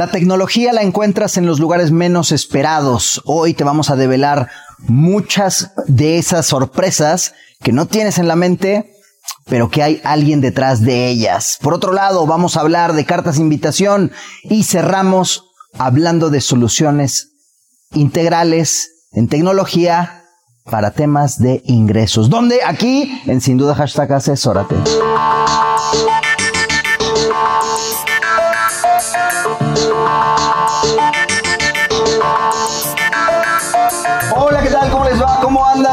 La tecnología la encuentras en los lugares menos esperados. Hoy te vamos a develar muchas de esas sorpresas que no tienes en la mente, pero que hay alguien detrás de ellas. Por otro lado, vamos a hablar de cartas de invitación y cerramos hablando de soluciones integrales en tecnología para temas de ingresos. Donde aquí, en sin duda hashtag asesórate.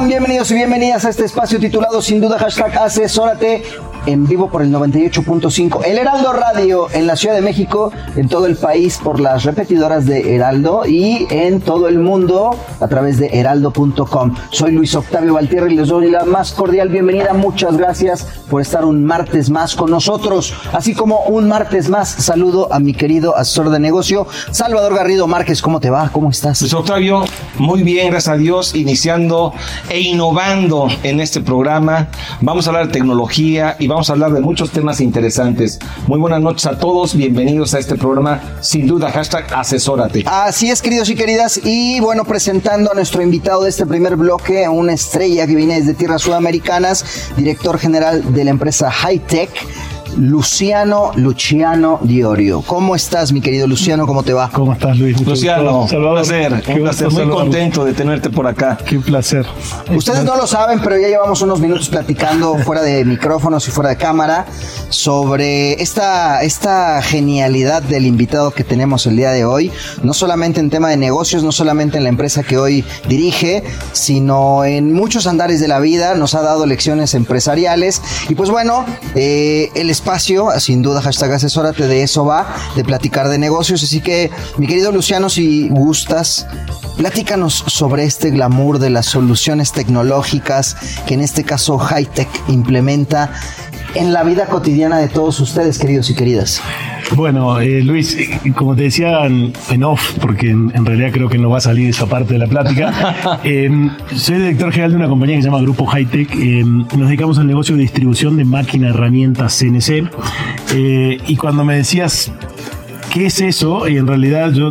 Bienvenidos y bienvenidas a este espacio titulado sin duda hashtag asesórate en vivo por el 98.5 El Heraldo Radio en la Ciudad de México, en todo el país por las repetidoras de Heraldo y en todo el mundo a través de heraldo.com. Soy Luis Octavio Valtierra y les doy la más cordial bienvenida. Muchas gracias por estar un martes más con nosotros. Así como un martes más, saludo a mi querido asesor de negocio, Salvador Garrido Márquez. ¿Cómo te va? ¿Cómo estás? Luis Octavio, muy bien, gracias a Dios, iniciando e innovando en este programa. Vamos a hablar de tecnología y vamos a hablar de muchos temas interesantes. Muy buenas noches a todos, bienvenidos a este programa, sin duda, hashtag asesórate. Así es, queridos y queridas, y bueno, presentando a nuestro invitado de este primer bloque, una estrella que viene desde tierras sudamericanas, director general de la empresa Hightech. Luciano Luciano Diorio. ¿Cómo estás, mi querido Luciano? ¿Cómo te va? ¿Cómo estás, Luis? Mucho Luciano, gusto. un placer, Qué un placer, muy contento de tenerte por acá. Qué placer. Ustedes no lo saben, pero ya llevamos unos minutos platicando fuera de micrófonos y fuera de cámara sobre esta, esta genialidad del invitado que tenemos el día de hoy, no solamente en tema de negocios, no solamente en la empresa que hoy dirige, sino en muchos andares de la vida, nos ha dado lecciones empresariales y pues bueno, eh, el espacio, sin duda, hashtag asesórate, de eso va, de platicar de negocios, así que mi querido Luciano, si gustas, platícanos sobre este glamour de las soluciones tecnológicas que en este caso Hightech implementa en la vida cotidiana de todos ustedes, queridos y queridas. Bueno, eh, Luis, como te decía en, off, porque en, en realidad creo que no va a salir esa parte de la plática, eh, soy director general de una compañía que se llama Grupo Hightech. Eh, nos dedicamos al negocio de distribución de máquina herramientas CNC. Eh, y cuando me decías ¿Qué es eso? Y en realidad yo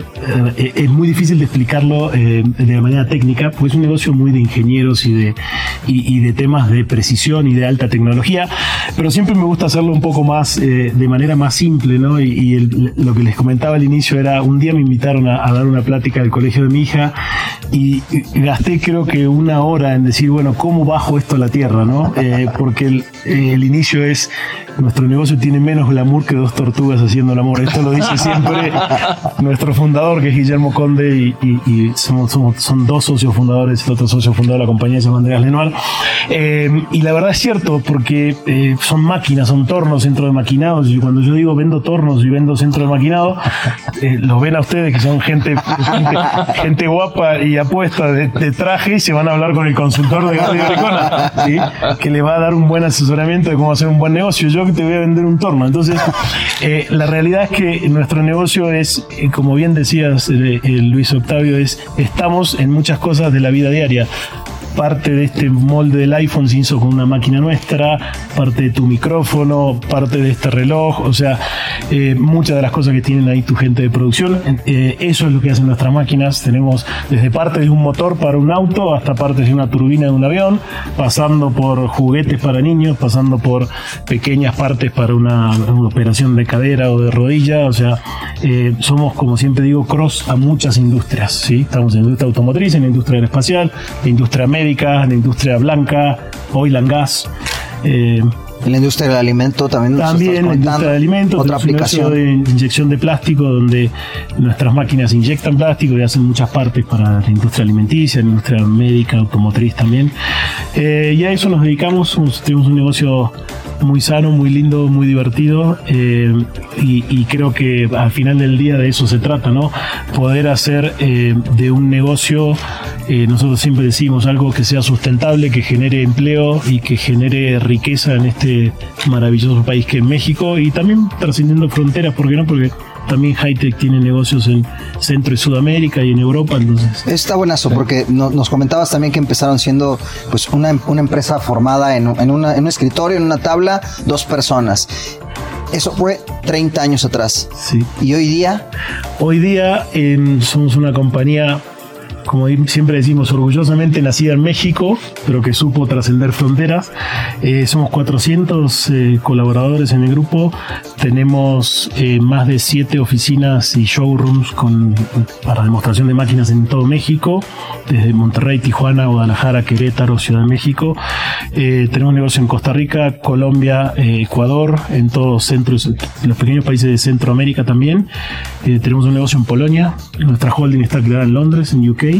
eh, es muy difícil de explicarlo eh, de manera técnica, porque es un negocio muy de ingenieros y de, y, de temas de precisión y de alta tecnología, pero siempre me gusta hacerlo un poco más eh, de manera más simple, ¿no? Y, lo que les comentaba al inicio era, un día me invitaron a, dar una plática del colegio de mi hija y, gasté creo que una hora en decir, bueno, ¿cómo bajo esto a la tierra, no? Eh, porque el, eh, el inicio es, nuestro negocio tiene menos glamour que dos tortugas haciendo el amor. Esto lo dice siempre nuestro fundador, que es Guillermo Conde, y, y- y somos, somos- son dos socios fundadores, el otro socio fundador de la compañía se llama Andreas Lenoir. Eh, y la verdad es cierto, porque eh, son máquinas, son tornos, centro de maquinados, y cuando yo digo vendo tornos y vendo centro de maquinado, eh, los ven a ustedes que son gente, gente, gente guapa y apuesta de, de traje y se van a hablar con el consultor de Gabriel Ricona, ¿sí? que le va a dar un buen asesoramiento de cómo hacer un buen negocio. Yo que te voy a vender un torno. Entonces, eh, la realidad es que nuestro negocio es, eh, como bien decías, eh, eh, Luis Octavio, es estamos en muchas cosas de la vida diaria. Parte de este molde del iPhone se hizo con una máquina nuestra, parte de tu micrófono, parte de este reloj, o sea, eh, muchas de las cosas que tienen ahí tu gente de producción, eh, eso es lo que hacen nuestras máquinas. Tenemos desde parte de un motor para un auto hasta partes de una turbina de un avión, pasando por juguetes para niños, pasando por pequeñas partes para una, operación de cadera o de rodilla, o sea, eh, somos, como siempre digo, cross a muchas industrias, ¿sí? Estamos en la industria automotriz, en la industria aeroespacial, la industria médica, médica, en la industria blanca, oil and gas. Eh, en la industria del alimento también. También en la industria del alimento. Otra aplicación. de inyección de plástico donde nuestras máquinas inyectan plástico y hacen muchas partes para la industria alimenticia, la industria médica, automotriz también. Eh, y a eso nos dedicamos. Tenemos un negocio muy sano, muy lindo, muy divertido eh, y, creo que al final del día de eso se trata, ¿no? Poder hacer eh, de un negocio, eh, nosotros siempre decimos algo que sea sustentable, que genere empleo y que genere riqueza en este maravilloso país que es México y también trascendiendo fronteras, ¿por qué no? Porque también Hightech tiene negocios en Centro y Sudamérica y en Europa. Entonces, Está buenazo, porque nos comentabas también que empezaron siendo pues una, empresa formada en, en, un escritorio, en una tabla, dos personas. Eso fue 30 años atrás. Sí. ¿Y hoy día? Hoy día somos una compañía como siempre decimos, orgullosamente nacida en México, pero que supo trascender fronteras. Eh, somos 400 eh, colaboradores en el grupo, tenemos eh, más de 7 oficinas y showrooms con, para demostración de máquinas en todo México, desde Monterrey, Tijuana, Guadalajara, Querétaro, Ciudad de México. tenemos negocio en Costa Rica, Colombia, Ecuador, en todos centros, los pequeños países de Centroamérica también. tenemos un negocio en Polonia, nuestra holding está creada en Londres, en UK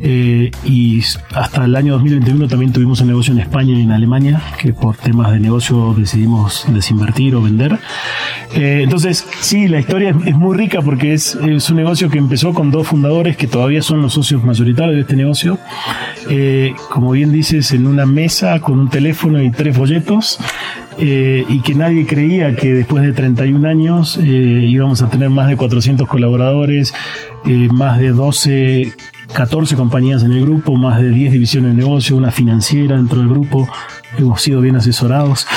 eh, y hasta el año 2021 también tuvimos un negocio en España y en Alemania, que por temas de negocio decidimos desinvertir o vender. Eh, entonces, sí, la historia es, muy rica porque es, un negocio que empezó con dos fundadores que todavía son los socios mayoritarios de este negocio. Eh, como bien dices, en una mesa con un teléfono y tres folletos. y que nadie creía que después de 31 años íbamos a tener más de 400 colaboradores, más de 12 14 compañías en el grupo, más de 10 divisiones de negocio, una financiera dentro del grupo, hemos sido bien asesorados.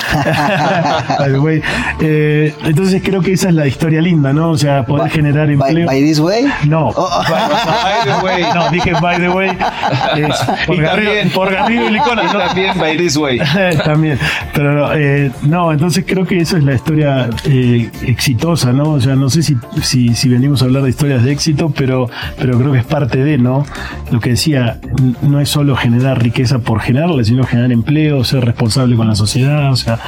Eh, entonces creo que esa es la historia linda, ¿no? O sea, poder generar empleo. By, this way? No. Oh. By, the way. No, dije by the way. por, Garrido, por Garrido y Licona. Y también by this way. también. Pero eh, no, entonces creo que esa es la historia eh, exitosa, ¿no? O sea, no sé si, si, si venimos a hablar de historias de éxito, pero, pero creo que es parte de, ¿no? Lo que decía, no es solo generar riqueza por generarla, sino generar empleo, ser responsable con la sociedad, o sea,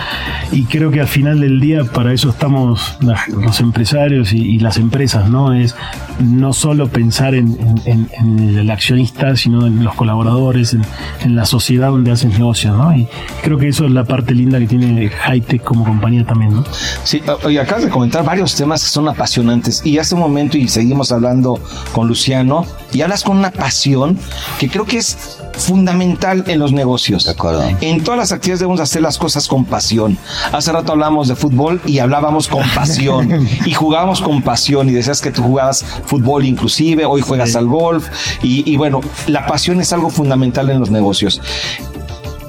y creo que al final del día para eso estamos los empresarios y, las empresas, ¿no? Es no solo pensar en, el accionista, sino en los colaboradores, en, la sociedad donde hacen negocios, ¿no? Y creo que eso es la parte linda que tiene Hightech como compañía también, ¿no? Sí, y acabas de comentar varios temas que son apasionantes y hace un momento y seguimos hablando con Luciano y hablas con una pasión que creo que es fundamental en los negocios. De acuerdo. En todas las actividades debemos hacer las cosas con pasión. Hace rato hablamos de fútbol y hablábamos con pasión y jugábamos con pasión y decías que tú jugabas fútbol inclusive, hoy juegas al golf y, y bueno, la pasión es algo fundamental en los negocios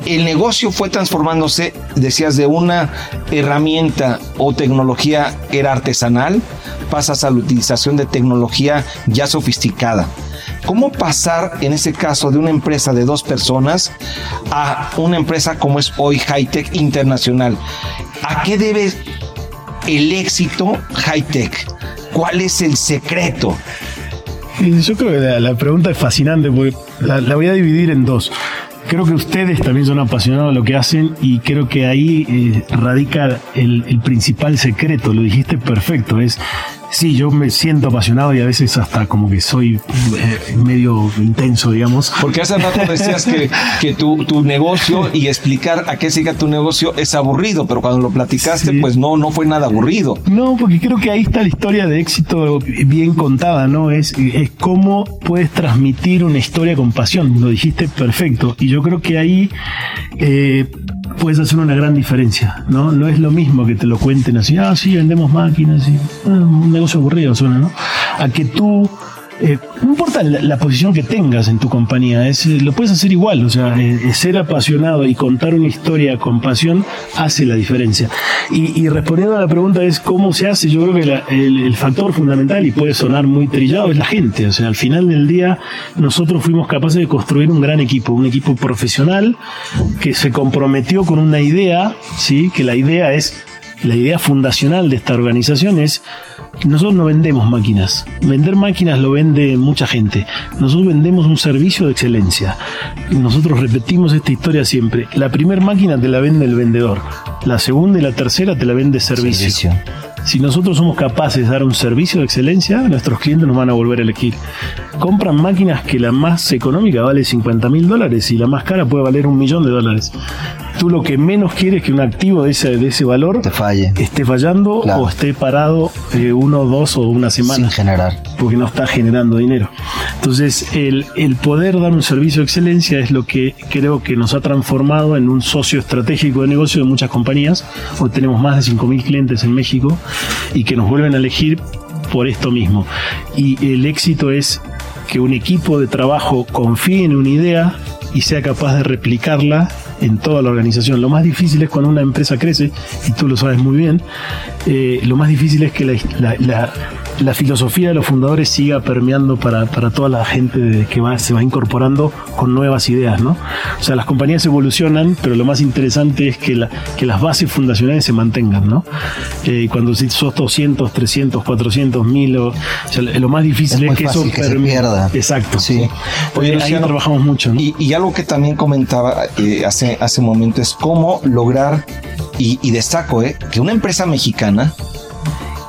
el negocio fue transformándose, decías, de una herramienta o tecnología era artesanal, pasas a la utilización de tecnología ya sofisticada. ¿Cómo pasar en ese caso de una empresa de dos personas a una empresa como es hoy Hightech Internacional? ¿A qué debe el éxito Hightech? ¿Cuál es el secreto? Yo creo que la, pregunta es fascinante, porque la, voy a dividir en dos. Creo que ustedes también son apasionados de lo que hacen y creo que ahí eh, radica el, el, principal secreto, lo dijiste perfecto, es Sí, yo me siento apasionado y a veces hasta como que soy eh, medio intenso, digamos. Porque hace rato decías que, que tu, tu, negocio y explicar a qué siga tu negocio es aburrido, pero cuando lo platicaste, pues no, no fue nada aburrido. No, porque creo que ahí está la historia de éxito bien contada, ¿no? Es, es cómo puedes transmitir una historia con pasión. Lo dijiste perfecto. Y yo creo que ahí eh, puedes hacer una gran diferencia, ¿no? No es lo mismo que te lo cuenten así, ah, sí, vendemos máquinas, y, ah, un negocio aburrido suena, ¿no? A que tú eh, no importa la, posición que tengas en tu compañía, es, eh, lo puedes hacer igual, o sea, eh, ser apasionado y contar una historia con pasión hace la diferencia. Y, respondiendo a la pregunta es cómo se hace, yo creo que el, factor fundamental, y puede sonar muy trillado, es la gente, o sea, al final del día nosotros fuimos capaces de construir un gran equipo, un equipo profesional que se comprometió con una idea, ¿sí? que la idea es, la idea fundacional de esta organización es nosotros no vendemos máquinas. Vender máquinas lo vende mucha gente. Nosotros vendemos un servicio de excelencia. Nosotros repetimos esta historia siempre. La primera máquina te la vende el vendedor. La segunda y la tercera te la vende servicio. Servicio. Si nosotros somos capaces de dar un servicio de excelencia, nuestros clientes nos van a volver a elegir. Compran máquinas que la más económica vale 50 mil dólares y la más cara puede valer un millón de dólares. Tú lo que menos quieres es que un activo de ese, de ese valor Te falle. esté fallando Claro. o esté parado eh, uno, dos o una semana Sin generar. porque no está generando dinero. Entonces, el, el poder dar un servicio de excelencia es lo que creo que nos ha transformado en un socio estratégico de negocio de muchas compañías. Hoy tenemos más de 5.000 clientes en México y que nos vuelven a elegir por esto mismo. Y el éxito es que un equipo de trabajo confíe en una idea y sea capaz de replicarla en toda la organización. Lo más difícil es cuando una empresa crece, y tú lo sabes muy bien, eh, lo más difícil es que la, la filosofía de los fundadores siga permeando para, para toda la gente que va, se va incorporando con nuevas ideas, ¿no? O sea, las compañías evolucionan, pero lo más interesante es que, la- que las bases fundacionales se mantengan, ¿no? Eh, cuando sos 200, 300, 400, 1000, o, o sea, lo más difícil Es es, que eso que se pierda. Exacto. Sí. Oye, Ahí Luciano, trabajamos mucho, ¿no? Y, y algo que también comentaba eh, hace, hace un momento es cómo lograr, y, y destaco, eh, que una empresa mexicana,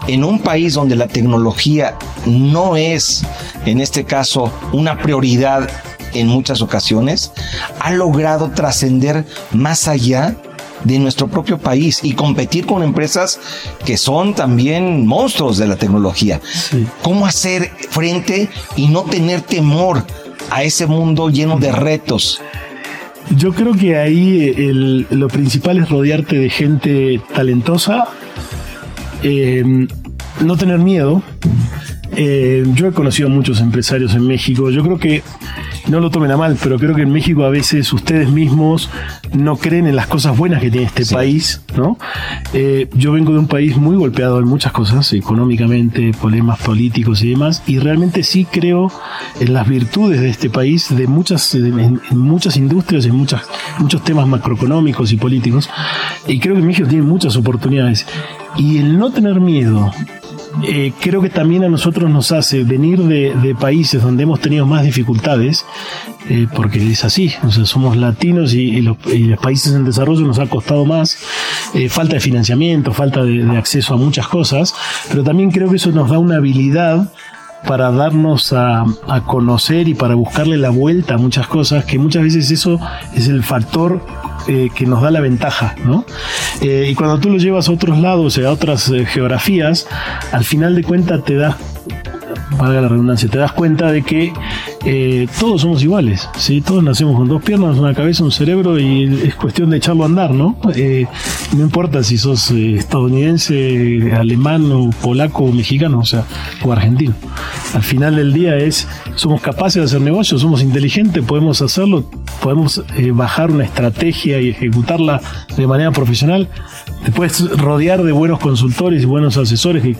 en un país donde la tecnología no es, en este caso, una prioridad en muchas ocasiones, ha logrado trascender más allá de nuestro propio país y competir con empresas que son también monstruos de la tecnología. Sí. ¿Cómo hacer frente y no tener temor a ese mundo lleno de retos? Yo creo que ahí el- lo principal es rodearte de gente talentosa, eh, no tener miedo. Eh, yo he conocido a muchos empresarios en México. Yo creo que, no lo tomen a mal, pero creo que en México a veces ustedes mismos no creen en las cosas buenas que tiene este país, ¿no? Eh, yo vengo de un país muy golpeado en muchas cosas, económicamente, problemas políticos y demás, y realmente sí creo en las virtudes de este país, de muchas, en, en muchas industrias, en muchas, muchos temas macroeconómicos y políticos, y creo que México tiene muchas oportunidades. Y el no tener miedo, eh, creo que también a nosotros nos hace venir de, países donde hemos tenido más dificultades, eh, porque es así, o sea, somos latinos y, los, y los países en desarrollo nos ha costado más, eh, falta de financiamiento, falta de acceso a muchas cosas, pero también creo que eso nos da una habilidad para darnos a, conocer y para buscarle la vuelta a muchas cosas, que muchas veces eso es el factor eh, que nos da la ventaja, ¿no? Eh, y cuando tú lo llevas a otros lados, a otras eh, geografías, al final de cuentas te das, valga la redundancia, te das cuenta de que eh, todos somos iguales, ¿sí? Todos nacemos con dos piernas, una cabeza, un cerebro y es cuestión de echarlo a andar, ¿no? Eh, no importa si sos eh, estadounidense, alemán o polaco o mexicano, o sea, o argentino. Al final del día es, somos capaces de hacer negocios, somos inteligentes, podemos hacerlo, podemos bajar una estrategia y ejecutarla de manera profesional. Te puedes rodear de buenos consultores y buenos asesores, que,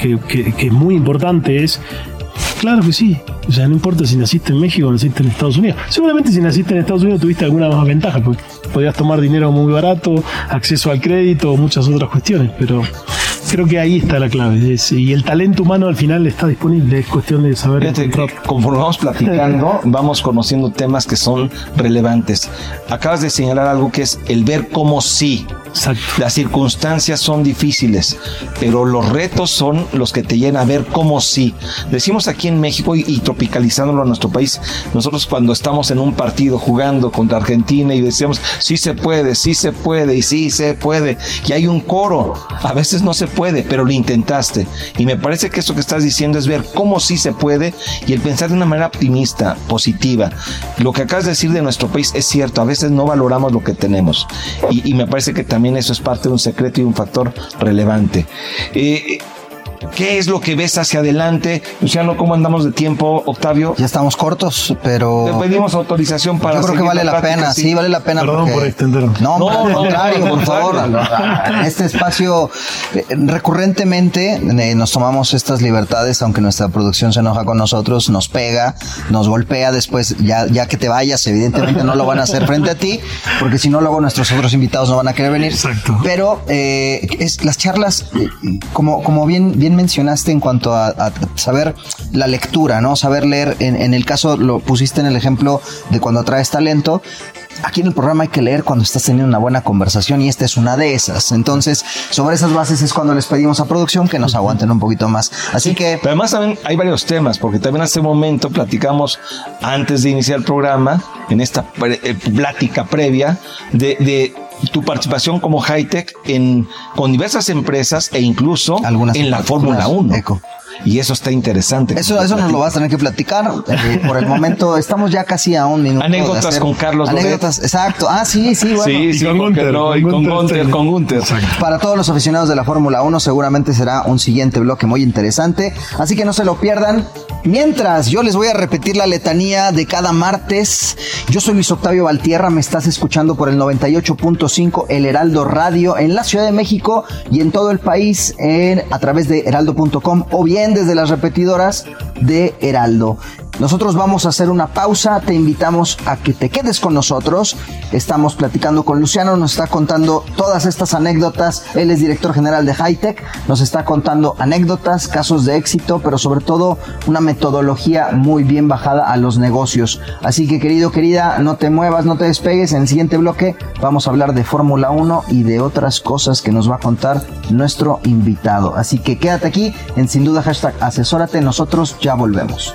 que, que- que es muy importante, es Claro que sí. O sea, no importa si naciste en México o naciste en Estados Unidos. Seguramente si naciste en Estados Unidos tuviste alguna más ventaja, porque podías tomar dinero muy barato, acceso al crédito muchas otras cuestiones, pero creo que ahí está la clave. Es- y el talento humano al final está disponible, es cuestión de saber Fíjate conforme vamos platicando, vamos conociendo temas que son relevantes. Acabas de señalar algo que es el ver cómo sí. Exacto. Las circunstancias son difíciles, pero los retos son los que te llenan a ver cómo sí. Decimos aquí en México y, y tropicalizándolo a nuestro país, nosotros cuando estamos en un partido jugando contra Argentina y decíamos, sí se puede, sí se puede y sí se puede, y hay un coro, a veces no se puede, pero lo intentaste. Y me parece que eso que estás diciendo es ver cómo sí se puede y el pensar de una manera optimista, positiva. Lo que acabas de decir de nuestro país es cierto, a veces no valoramos lo que tenemos. Y, y me parece que también eso es parte de un secreto y un factor relevante. Eh, ¿Qué es lo que ves hacia adelante? Luciano, ¿cómo andamos de tiempo, Octavio? Ya estamos cortos, pero Le pedimos autorización para yo creo que vale la plática, pena, sí, vale la pena. Perdón porque- por extendernos. No, No, al no, contrario, no, por favor. este espacio, eh, recurrentemente eh, nos tomamos estas libertades, aunque nuestra producción se enoja con nosotros, nos pega, nos golpea después, ya, ya que te vayas, evidentemente no lo van a hacer frente a ti, porque si no, luego nuestros otros invitados no van a querer venir. Exacto. Pero eh, es, las charlas, eh, como, como bien, bien bien mencionaste en cuanto a, a saber la lectura, ¿no? Saber leer, en, en el caso lo pusiste en el ejemplo de cuando atraes talento, Aquí en el programa hay que leer cuando estás teniendo una buena conversación y esta es una de esas. Entonces, sobre esas bases es cuando les pedimos a producción que nos aguanten un poquito más. Así que... Pero además también hay varios temas, porque también hace un momento platicamos antes de iniciar el programa, en esta pre- eh, plática previa, de, de tu participación como high-tech en, con diversas empresas e incluso Algunas en la. Fórmula 1. Eco. Y eso está interesante. Eso, eso nos lo vas a tener que platicar. Por el momento estamos ya casi a un minuto. de Anécdotas hacer- con Carlos Loret. Anécdotas, exacto. Ah, sí, sí, bueno. Sí, Y sí, con con Gunther, Gunther, con y con. Para todos los aficionados de la Fórmula 1 seguramente será un siguiente bloque muy interesante, así que no se lo pierdan. Mientras yo les voy a repetir la letanía de cada martes, yo soy Luis Octavio Valtierra, me estás escuchando por el 98.5 El Heraldo Radio en la Ciudad de México y en todo el país en, a través de heraldo.com o bien desde las repetidoras de Heraldo. Nosotros vamos a hacer una pausa, te invitamos a que te quedes con nosotros. Estamos platicando con Luciano, nos está contando todas estas anécdotas. Él es director general de Hightech, nos está contando anécdotas, casos de éxito, pero sobre todo una metodología muy bien bajada a los negocios. Así que querido, querida, no te muevas, no te despegues. En el siguiente bloque vamos a hablar de Fórmula 1 y de otras cosas que nos va a contar nuestro invitado. Así que quédate aquí en sin duda hashtag asesórate, nosotros ya volvemos.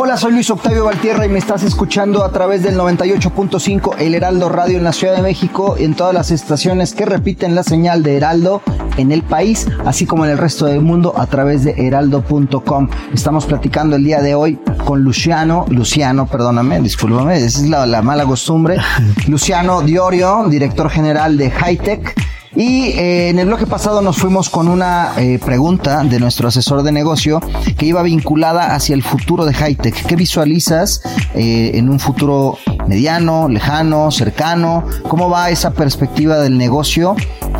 Hola, soy Luis Octavio Valtierra y me estás escuchando a través del 98.5 El Heraldo Radio en la Ciudad de México y en todas las estaciones que repiten la señal de Heraldo en el país, así como en el resto del mundo a través de heraldo.com. Estamos platicando el día de hoy con Luciano, Luciano, perdóname, discúlpame, esa es la, la mala costumbre. Luciano Diorio, director general de Hightech. Y eh, en el bloque pasado nos fuimos con una eh, pregunta de nuestro asesor de negocio que iba vinculada hacia el futuro de Hightech. ¿Qué visualizas eh, en un futuro mediano, lejano, cercano? ¿Cómo va esa perspectiva del negocio?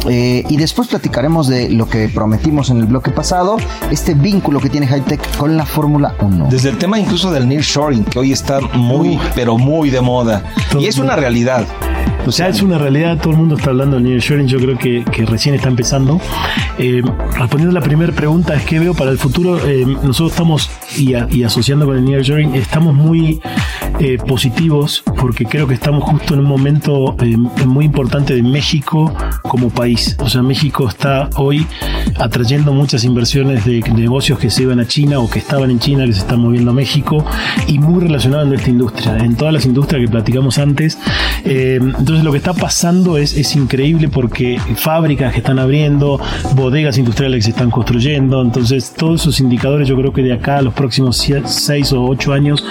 Y después platicaremos de lo que prometimos en el bloque pasado, este vínculo que tiene Hightech con la Fórmula 1. Desde el tema incluso del nearshoring, que hoy está muy, pero muy de moda. Y es una realidad. O sea, es una realidad, todo el mundo está hablando del nearshoring, yo creo que, que recién está empezando. Eh, respondiendo a la primera pregunta, es que veo para el futuro, eh, nosotros estamos, y, a- y asociando con el nearshoring, estamos muy eh, positivos porque creo que estamos justo en un momento eh, muy importante de México como país. O sea, México está hoy atrayendo muchas inversiones de negocios que se iban a China o que estaban en China, que se están moviendo a México, y muy relacionado en esta industria, en todas las industrias que platicamos antes. Eh, entonces lo que está pasando es, es increíble porque fábricas que están abriendo, bodegas industriales que se están construyendo, entonces todos esos indicadores yo creo que de acá a los próximos 6 o 8 años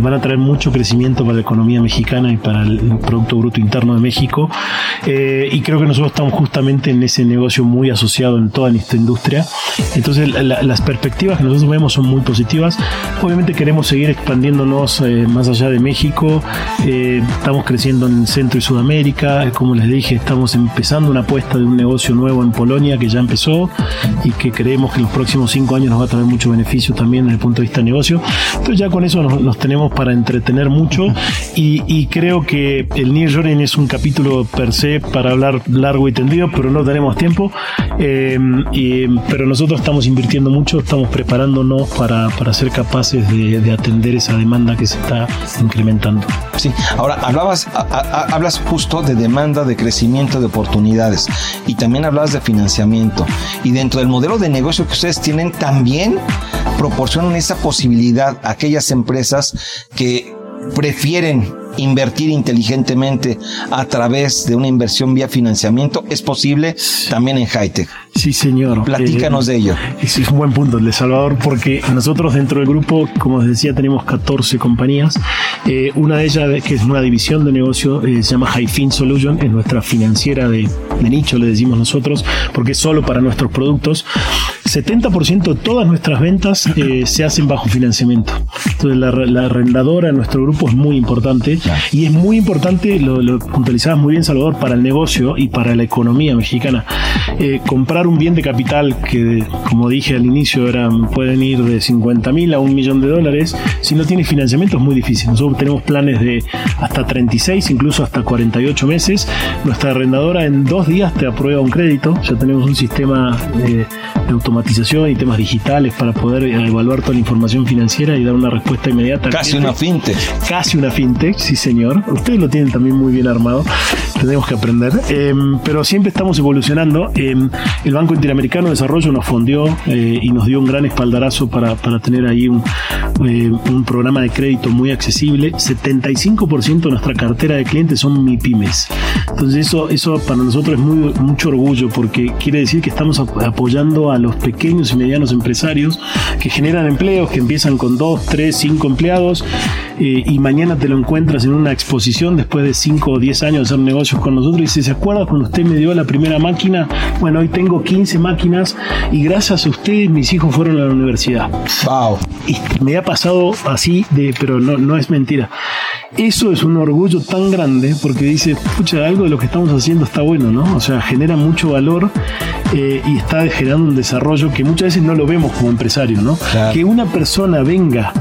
van a traer mucho crecimiento para la economía mexicana y para el Producto Bruto Interno de México. Eh, y creo que nosotros estamos justamente en ese negocio muy asociado en toda esta industria. Entonces la- las perspectivas que nosotros vemos son muy positivas. Obviamente queremos seguir expandiéndonos eh, más allá de México. Eh, estamos creciendo en Centro y Sudamérica. Eh, Como les dije, estamos empezando una apuesta de un negocio nuevo en Polonia que ya empezó y que creemos que en los próximos cinco años nos va a traer mucho beneficio también desde el punto de vista de negocio. Entonces ya con eso nos, nos tenemos para entretener mucho y, creo que el nearshoring es un capítulo per se para hablar largo y tendido, pero no tenemos tiempo. Eh, y- pero nosotros estamos invirtiendo mucho, estamos preparándonos para, para ser capaces de, de atender esa demanda que se está incrementando. Sí, ahora hablabas, hablas justo de demanda, de crecimiento, de oportunidades y también hablabas de financiamiento. Y dentro del modelo de negocio que ustedes tienen, también proporcionan esa posibilidad a aquellas empresas que prefieren invertir inteligentemente a través de una inversión vía financiamiento. Es posible también en Hightech. Sí, señor. Platícanos de ello. Ese es un buen punto, el de Salvador, porque nosotros dentro del grupo, como os decía, tenemos 14 compañías. Eh, una de ellas, que es una división de negocio, eh, se llama Highfin Solution, es nuestra financiera de, de nicho, le decimos nosotros, porque es solo para nuestros productos. 70% de todas nuestras ventas eh, se hacen bajo financiamiento. Entonces la, la arrendadora en nuestro grupo es muy importante y es muy importante, lo, lo puntualizabas muy bien Salvador, para el negocio y para la economía mexicana. Eh, comprar un bien de capital que, como dije al inicio, eran, pueden ir de 50 mil a un millón de dólares, si no tiene financiamiento es muy difícil. Nosotros tenemos planes de hasta 36, incluso hasta 48 meses. Nuestra arrendadora en dos días te aprueba un crédito. Ya tenemos un sistema de, de automatización y temas digitales para poder evaluar toda la información financiera y dar una respuesta inmediata. Casi una fintech. Casi una fintech, sí señor. Ustedes lo tienen también muy bien armado. Tenemos que aprender. Eh, pero siempre estamos evolucionando. Eh, el Banco Interamericano de Desarrollo nos fondió eh, y nos dio un gran espaldarazo para, para tener ahí un, eh, un programa de crédito muy accesible. 75% de nuestra cartera de clientes son MIPIMES. Entonces eso, eso para nosotros es mucho orgullo porque quiere decir que estamos ap- apoyando a los pequeños y medianos empresarios que generan empleos, que empiezan con 2, 3, 5 empleados eh, y mañana te lo encuentras en una exposición después de 5 o 10 años de hacer negocios con nosotros y dices, ¿se acuerda cuando usted me dio la primera máquina? Bueno, hoy tengo 15 máquinas y gracias a usted mis hijos fueron a la universidad. Wow. Y me ha pasado así, de, pero no, no es mentira. Eso es un orgullo tan grande porque dice, pucha, algo de lo que estamos haciendo está bueno, ¿no? O sea, genera mucho valor eh, y está generando un desarrollo que muchas veces no lo vemos como empresario, ¿no? Claro. Que una persona venga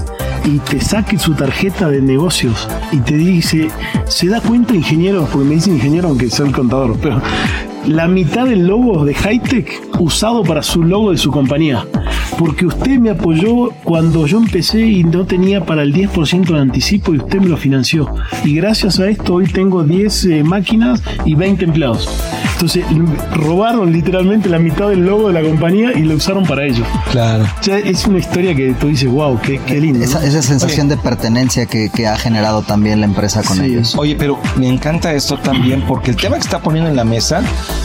y te saque su tarjeta de negocios y te dice, se da cuenta ingeniero, porque me dice ingeniero aunque soy contador, pero la mitad del logo de Hightech usado para su logo de su compañía. Porque usted me apoyó cuando yo empecé y no tenía para el 10% de anticipo y usted me lo financió. Y gracias a esto hoy tengo 10 eh, máquinas y 20 empleados. Entonces robaron literalmente la mitad del logo de la compañía y lo usaron para ello. Claro. O sea, es una historia que tú dices, wow, qué, qué lindo. Esa, esa sensación de pertenencia que, que ha generado también la empresa con Sí. ellos. Oye, pero me encanta esto también porque el tema que está poniendo en la mesa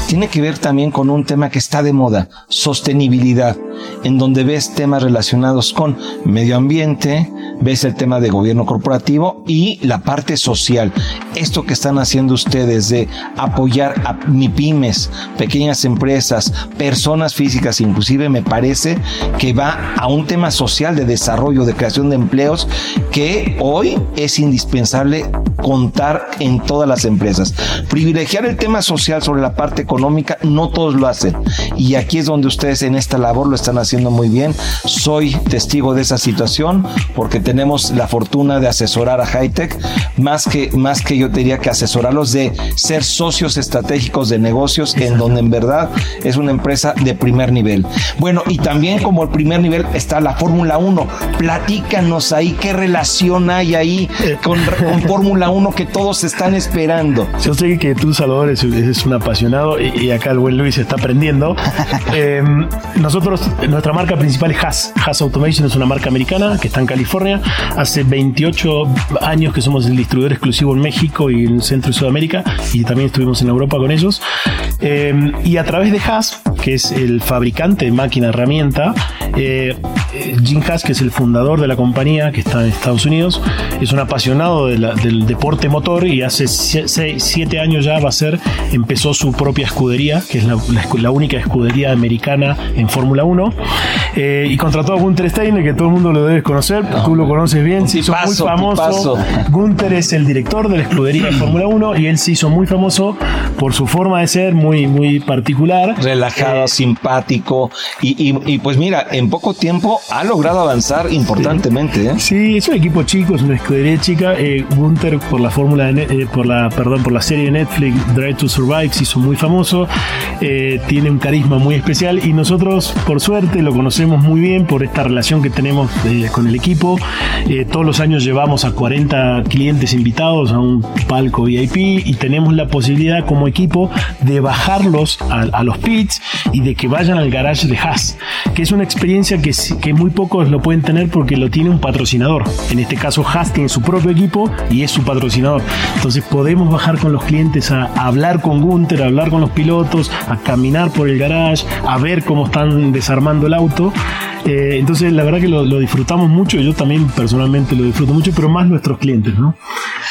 tiene que ver también con un tema que está de moda, sostenibilidad, en donde ves temas relacionados con medio ambiente, ves el tema de gobierno corporativo y la parte social. Esto que están haciendo ustedes de apoyar a MIPIMES, pequeñas empresas, personas físicas inclusive, me parece que va a un tema social de desarrollo, de creación de empleos, que hoy es indispensable contar en todas las empresas. Privilegiar el tema social sobre la parte económica, no todos lo hacen. Y aquí es donde ustedes en esta labor lo están haciendo muy bien. Soy testigo de esa situación porque tenemos la fortuna de asesorar a Hightech, más que, más que yo te diría que asesorarlos de ser socios estratégicos de negocios en donde en verdad es una empresa de primer nivel. Bueno, y también como el primer nivel está la Fórmula 1. Platícanos ahí qué relación hay ahí con, con Fórmula 1 que todos están esperando. Yo sé que tú, Salvador, eres, eres un apasionado y, y acá el buen Luis está aprendiendo. Eh, nosotros, nuestra marca principal es Haas. Haas Automation es una marca americana que está en California. Hace 28 años que somos el distribuidor exclusivo en México y en Centro y Sudamérica y también estuvimos en Europa con ellos. Eh, y a través de Haas, que es el fabricante de máquina herramienta, eh, eh, Jim Haas, que es el fundador de la compañía que está en Estados Unidos, es un apasionado de la- del deporte motor y hace 7 años ya va a ser, empezó su propia escudería, que es la, la escu- la única escudería americana en Fórmula 1, eh, y contrató a Gunther Steiner, que todo el mundo lo debes conocer, tú lo conoces bien, se hizo muy famoso. Gunther es el director de la escudería de Fórmula 1 y él se hizo muy famoso por su forma de ser muy, muy particular. relajado, Simpático y, y- y, pues mira, en poco tiempo ha logrado avanzar importantemente. ¿eh? Sí, es un equipo chico, es una escudería chica. Eh, Gunther por la fórmula eh, por la perdón por la serie de Netflix Drive to Survive se hizo muy famoso. Eh, tiene un carisma muy especial y nosotros por suerte lo conocemos muy bien por esta relación que tenemos eh, con el equipo. Todos los años llevamos a 40 clientes invitados a un palco VIP y tenemos la posibilidad como equipo de bajarlos a, a los pits y de que vayan al garage de Haas, que es una experiencia que, que muy pocos lo pueden tener porque lo tiene un patrocinador. En este caso, Haas tiene su propio equipo y es su patrocinador. Entonces podemos bajar con los clientes a, a hablar con Gunther, a hablar con los pilotos, a caminar por el garage, a ver cómo están desarmando el auto eh, entonces, la verdad que lo, disfrutamos mucho, yo también personalmente lo disfruto mucho, pero más nuestros clientes, ¿no?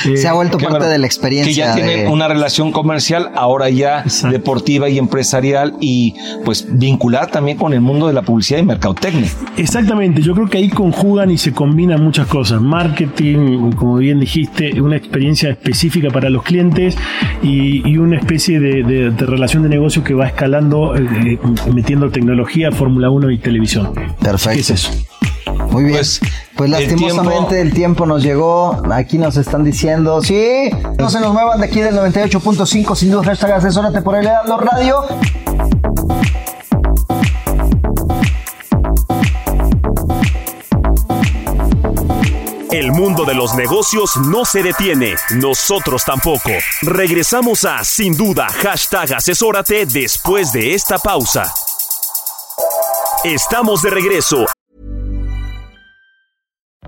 Eh, Se ha vuelto parte de la experiencia. Que ya tienen una relación comercial, ahora ya deportiva y empresarial, y pues vincular también con el mundo de la publicidad y mercadotecnia. Exactamente, yo creo que ahí conjugan y se combinan muchas cosas. Marketing, como bien dijiste, una experiencia específica para los clientes y, una especie de, relación de negocio que va escalando, eh, metiendo tecnología, Fórmula 1 y televisión. Perfecto. Muy bien. Pues, pues lastimosamente el tiempo... nos llegó. Aquí nos están diciendo, sí, no se nos muevan de aquí del 98.5, sin duda, hashtag asesórate por el Heraldo Radio. El mundo de los negocios no se detiene, nosotros tampoco. Regresamos a Sin Duda, hashtag asesórate después de esta pausa. Estamos de regreso.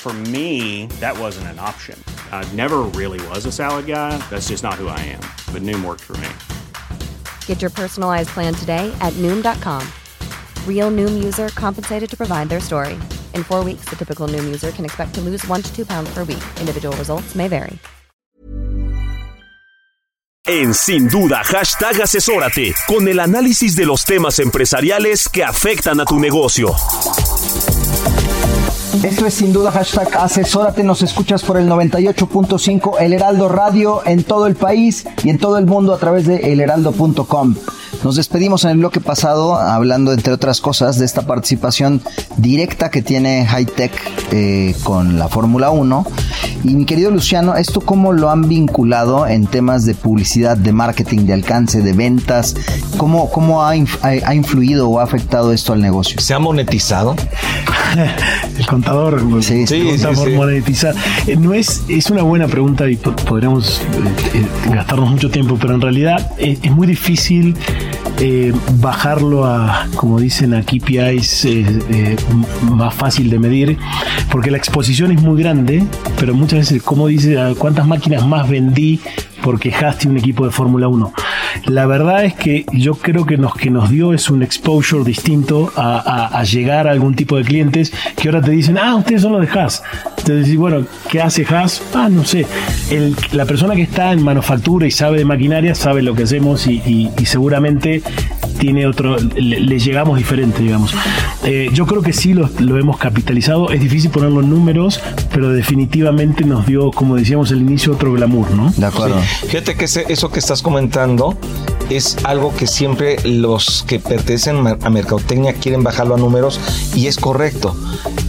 For me, that wasn't an option. I never really was a salad guy. That's just not who I am. But Noom worked for me. Get your personalized plan today at Noom.com. Real Noom user compensated to provide their story. In four weeks, the typical Noom user can expect to lose one to two pounds per week. Individual results may vary. En Sin Duda, hashtag asesórate con el análisis de los temas empresariales que afectan a tu negocio. Esto es sin duda hashtag asesórate, nos escuchas por el 98.5 El Heraldo Radio en todo el país y en todo el mundo a través de elheraldo.com. Nos despedimos en el bloque pasado hablando, entre otras cosas, de esta participación directa que tiene Hightech eh, con la Fórmula 1. Y mi querido Luciano, ¿esto cómo lo han vinculado en temas de publicidad, de marketing, de alcance, de ventas? ¿Cómo, cómo ha, ha influido o ha afectado esto al negocio? ¿Se ha monetizado? el contador, sí, sí, por monetizar. Eh, no es, es una buena pregunta y podríamos eh, gastarnos mucho tiempo, pero en realidad es muy difícil eh, bajarlo a, como dicen aquí, KPIs eh, eh, más fácil de medir, porque la exposición es muy grande, pero muchas veces, como dice, ¿cuántas máquinas más vendí porque Haas tiene un equipo de Fórmula 1? La verdad es que yo creo que nos que nos dio es un exposure distinto a, llegar a algún tipo de clientes que ahora te dicen, ah, ustedes son los de Haas. Entonces, bueno, ¿qué hace Haas? Ah, no sé. El, la persona que está en manufactura y sabe de maquinaria sabe lo que hacemos y, seguramente tiene otro, le, llegamos diferente, digamos. Eh, yo creo que sí lo, lo, hemos capitalizado. Es difícil ponerlo en números, pero definitivamente nos dio, como decíamos al inicio, otro glamour, ¿no? De acuerdo. Fíjate que eso que estás comentando es algo que siempre los que pertenecen a mercadotecnia quieren bajarlo a números y es correcto.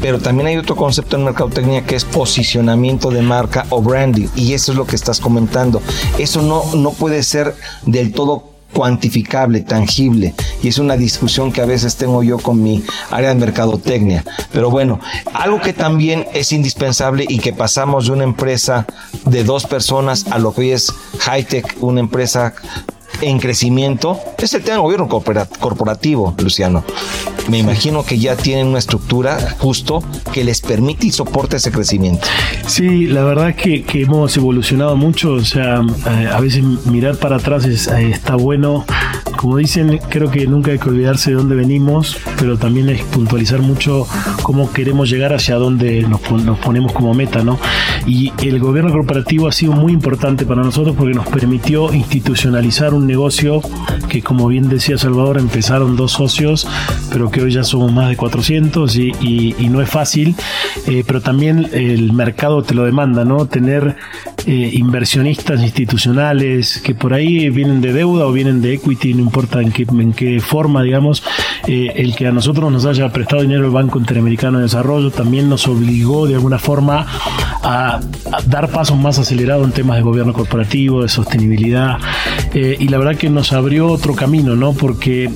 Pero también hay otro concepto en mercadotecnia que es posicionamiento de marca o branding y eso es lo que estás comentando. Eso no, no puede ser del todo cuantificable, tangible. Y es una discusión que a veces tengo yo con mi área de mercadotecnia. Pero bueno, algo que también es indispensable y que pasamos de una empresa de dos personas a lo que es Hightech, una empresa en crecimiento es el tema del gobierno corporativo, Luciano. Me imagino que ya tienen una estructura justo que les permite y soporte ese crecimiento. Sí, la verdad es que, hemos evolucionado mucho. O sea, eh, a veces mirar para atrás eh, está bueno como dicen, creo que nunca hay que olvidarse de dónde venimos, pero también es puntualizar mucho cómo queremos llegar hacia dónde nos, ponemos como meta, ¿no? Y el gobierno corporativo ha sido muy importante para nosotros porque nos permitió institucionalizar un negocio que, como bien decía Salvador, empezaron dos socios, pero que hoy ya somos más de 400 y, no es fácil, eh, pero también el mercado te lo demanda, ¿no? Tener eh, inversionistas institucionales que por ahí vienen de deuda o vienen de equity, no importa en qué, en qué forma, digamos, eh, el que a nosotros nos haya prestado dinero el Banco Interamericano de Desarrollo también nos obligó de alguna forma a, dar pasos más acelerados en temas de gobierno corporativo, de sostenibilidad, eh, y la verdad que nos abrió otro camino, ¿no? Porque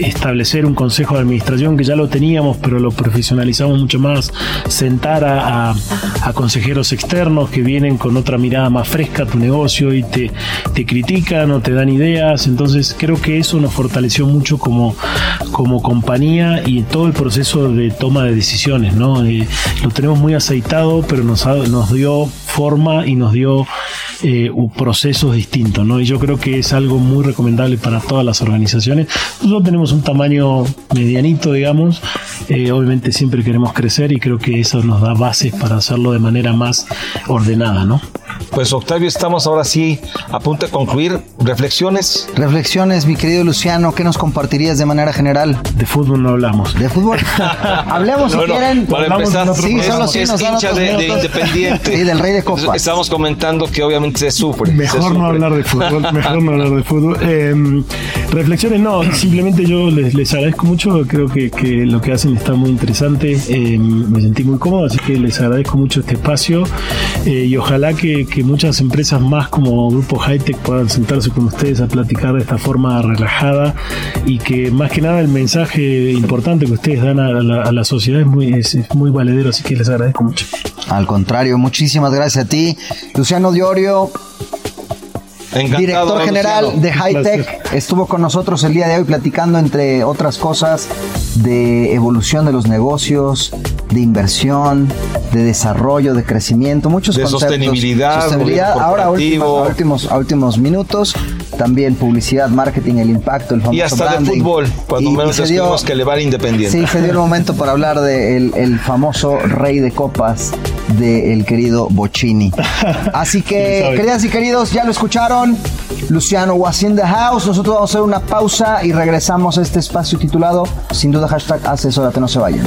establecer un consejo de administración que ya lo teníamos, pero lo profesionalizamos mucho más, sentar a, a, a consejeros externos que vienen con otra mirada más fresca a tu negocio y te, te critican o te dan ideas, entonces creo que eso nos fortaleció mucho como, como compañía y todo el proceso de toma de decisiones, ¿no? Eh, lo tenemos muy aceitado, pero nos, nos dio forma y nos dio eh, procesos distintos, ¿no? Y yo creo que es algo muy recomendable para todas las organizaciones. Nosotros tenemos un tamaño medianito, digamos, eh, obviamente siempre queremos crecer y creo que eso nos da bases para hacerlo de manera más ordenada, ¿no? Pues Octavio, estamos ahora sí a punto de concluir. ¿Reflexiones? Reflexiones, mi querido Luciano, ¿qué nos compartirías de manera general? De fútbol no hablamos. ¿De fútbol? Hablemos si Bueno, quieren. para Hablamos empezar, Sí, es, solo sí es nos dan hincha de. Independiente. Sí, del Rey de Copas. Estamos comentando que obviamente se sufre. se Mejor no hablar de fútbol, mejor no hablar de fútbol. Eh, reflexiones, no, simplemente yo les, les agradezco mucho, creo que, que lo que hacen está muy interesante, eh, me sentí muy cómodo, así que les agradezco mucho este espacio eh, y ojalá que, que muchas empresas más como Grupo Hightech puedan sentarse con ustedes a platicar de esta forma relajada y que más que nada el mensaje importante que ustedes dan a la, a la sociedad es muy, es, es muy valedero, así que les agradezco mucho. Al contrario, muchísimas gracias a ti. Luciano Diorio, Encantado, director general Luciano. de Hightech, estuvo con nosotros el día de hoy platicando, entre otras cosas, de evolución de los negocios, de inversión, de desarrollo, de crecimiento, muchos De conceptos. sostenibilidad, Sostenibilidad. Ahora, a últimos, a últimos, a últimos minutos, también publicidad, marketing, el impacto, el famoso Y hasta branding. de fútbol, cuando Y- y menos dio- descubrimos que le va al Independiente. Sí, se dio el momento para hablar del el famoso rey de copas del querido Bocini. Así que, queridas y queridos, ya lo escucharon. Luciano was in the house. Nosotros vamos a hacer una pausa y regresamos a este espacio titulado, sin duda, hashtag asesórate, no se vayan.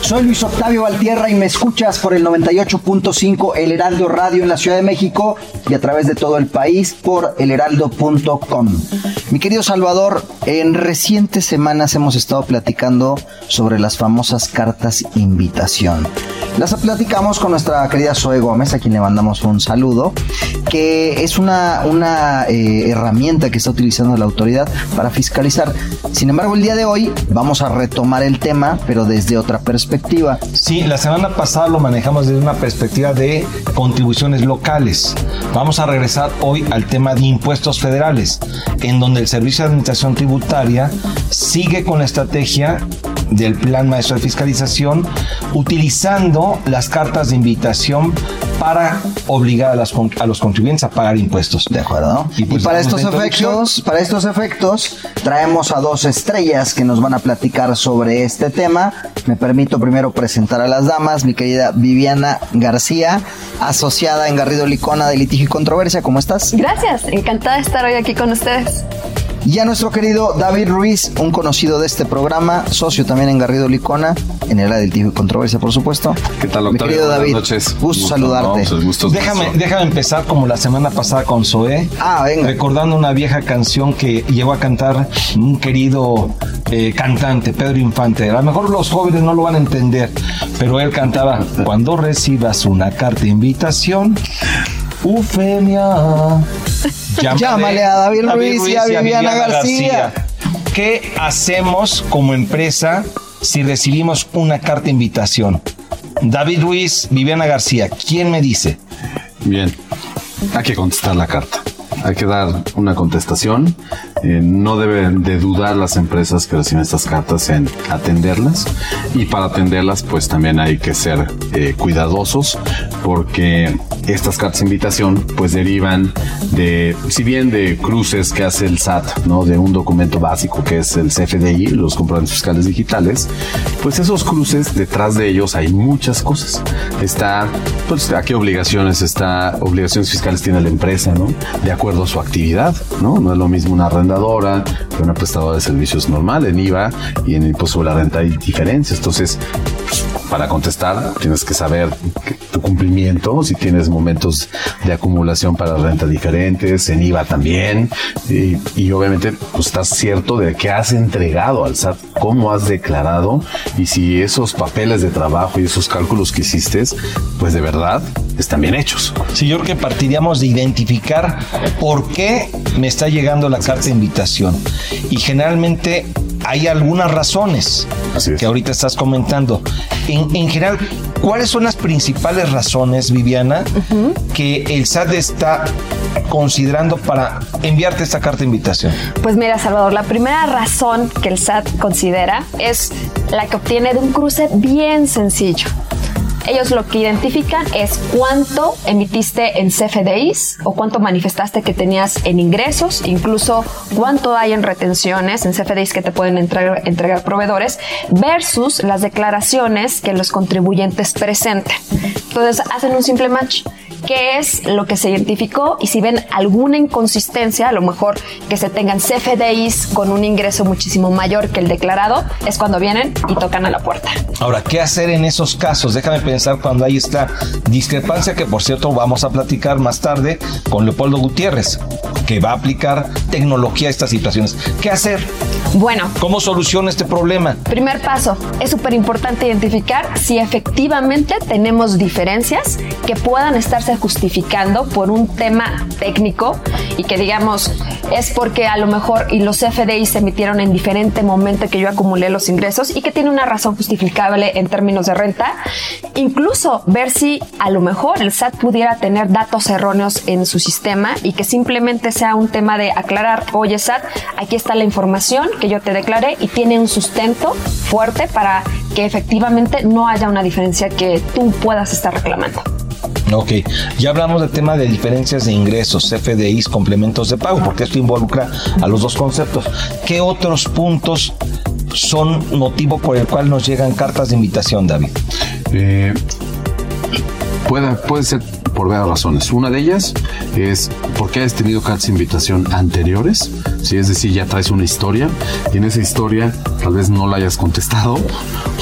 Soy Luis Octavio Valtierra y me escuchas por el 98.5 El Heraldo Radio en la Ciudad de México y a través de todo el país por elheraldo.com. Mi querido Salvador, en recientes semanas hemos estado platicando sobre las famosas cartas invitación. Las platicamos con nuestra querida Zoe Gómez, a quien le mandamos un saludo, que es una, una eh, herramienta que está utilizando la autoridad para fiscalizar. Sin embargo, el día de hoy vamos a retomar el tema, pero desde otra perspectiva. Sí, la semana pasada lo manejamos desde una perspectiva de contribuciones locales. Vamos a regresar hoy al tema de impuestos federales, en donde el Servicio de Administración Tributaria sigue con la estrategia del Plan Maestro de Fiscalización, utilizando las cartas de invitación para obligar a, las con- a los contribuyentes a pagar impuestos. ¿De acuerdo? Y Y, pues para damos estos efectos, para estos efectos, traemos a dos estrellas que nos van a platicar sobre este tema. Me permito primero presentar a las damas, mi querida Viviana García, asociada en Garrido Licona de Litigio y Controversia. ¿Cómo estás? Gracias, encantada de estar hoy aquí con ustedes. Y a nuestro querido David Ruiz, un conocido de este programa, socio también en Garrido Licona, en el área de litigio y controversia, por supuesto. ¿Qué tal, Mi Octavio? querido Buenas David, noches. gusto saludarte. No, pues gusto déjame empezar como la semana pasada con Zoé. Ah, venga. Recordando una vieja canción que llegó a cantar un querido eh, cantante, Pedro Infante. A lo mejor los jóvenes no lo van a entender, pero él cantaba, cuando recibas una carta de invitación, Ufemia. Llámale a David Ruiz y a Viviana García. ¿Qué hacemos como empresa si recibimos una carta de invitación? David Ruiz, Viviana García, ¿quién me dice? Bien, hay que contestar la carta. Hay que dar una contestación eh, no deben de dudar las empresas que reciben estas cartas en atenderlas y para atenderlas pues también hay que ser eh, cuidadosos porque estas cartas de invitación pues derivan de, si bien de cruces que hace el SAT, ¿no? De un documento básico que es el CFDI, los comprobantes fiscales digitales, pues esos cruces detrás de ellos hay muchas cosas. Está, pues, a qué obligaciones está, obligaciones fiscales tiene la empresa, ¿no? De acuerdo su actividad, ¿no? No es lo mismo una arrendadora que una prestadora de servicios normal. En IVA y en impuesto sobre la renta hay diferencias. Entonces, pues, para contestar tienes que saber tu cumplimiento, si tienes momentos de acumulación para renta diferentes, en IVA también, y, y obviamente pues estás cierto de que has entregado al SAT, cómo has declarado y si esos papeles de trabajo y esos cálculos que hiciste, pues de verdad están bien hechos. Sí, yo creo que partiríamos de identificar por qué me está llegando la carta de invitación. Y generalmente hay algunas razones que ahorita estás comentando. En, en, general, ¿cuáles son las principales razones, Viviana, que el SAT está considerando para enviarte esta carta de invitación? Pues mira, Salvador, la primera razón que el SAT considera es la que obtiene de un cruce bien sencillo. Ellos lo que identifican es cuánto emitiste en CFDIs o cuánto manifestaste que tenías en ingresos, incluso cuánto hay en retenciones, en CFDIs que te pueden entregar, proveedores, versus las declaraciones que los contribuyentes presenten. Entonces hacen un simple match qué es lo que se identificó y si ven alguna inconsistencia, a lo mejor que se tengan CFDIs con un ingreso muchísimo mayor que el declarado, es cuando vienen y tocan a la puerta. Ahora, ¿qué hacer en esos casos? Déjame pensar cuando hay esta discrepancia que por cierto vamos a platicar más tarde con Leopoldo Gutiérrez, que va a aplicar tecnología a estas situaciones. ¿Qué hacer? Bueno. ¿Cómo soluciona este problema? Primer paso, es súper importante identificar si efectivamente tenemos diferencias que puedan estarse justificando por un tema técnico y que digamos es porque a lo mejor y los FDI se emitieron en diferente momento que yo acumulé los ingresos y que tiene una razón justificable en términos de renta. Incluso ver si a lo mejor el SAT pudiera tener datos erróneos en su sistema y que simplemente sea un tema de aclarar, oye SAT, aquí está la información que yo te declaré y tiene un sustento fuerte para que efectivamente no haya una diferencia que tú puedas estar reclamando. Ok, ya hablamos del tema de diferencias de ingresos, FDIs, complementos de pago, porque esto involucra a los dos conceptos. ¿Qué otros puntos son motivo por el cual nos llegan cartas de invitación, David? Eh, puede, puede ser por varias razones. Una de ellas es porque hayas tenido cartas de invitación anteriores, si es decir, ya traes una historia y en esa historia tal vez no la hayas contestado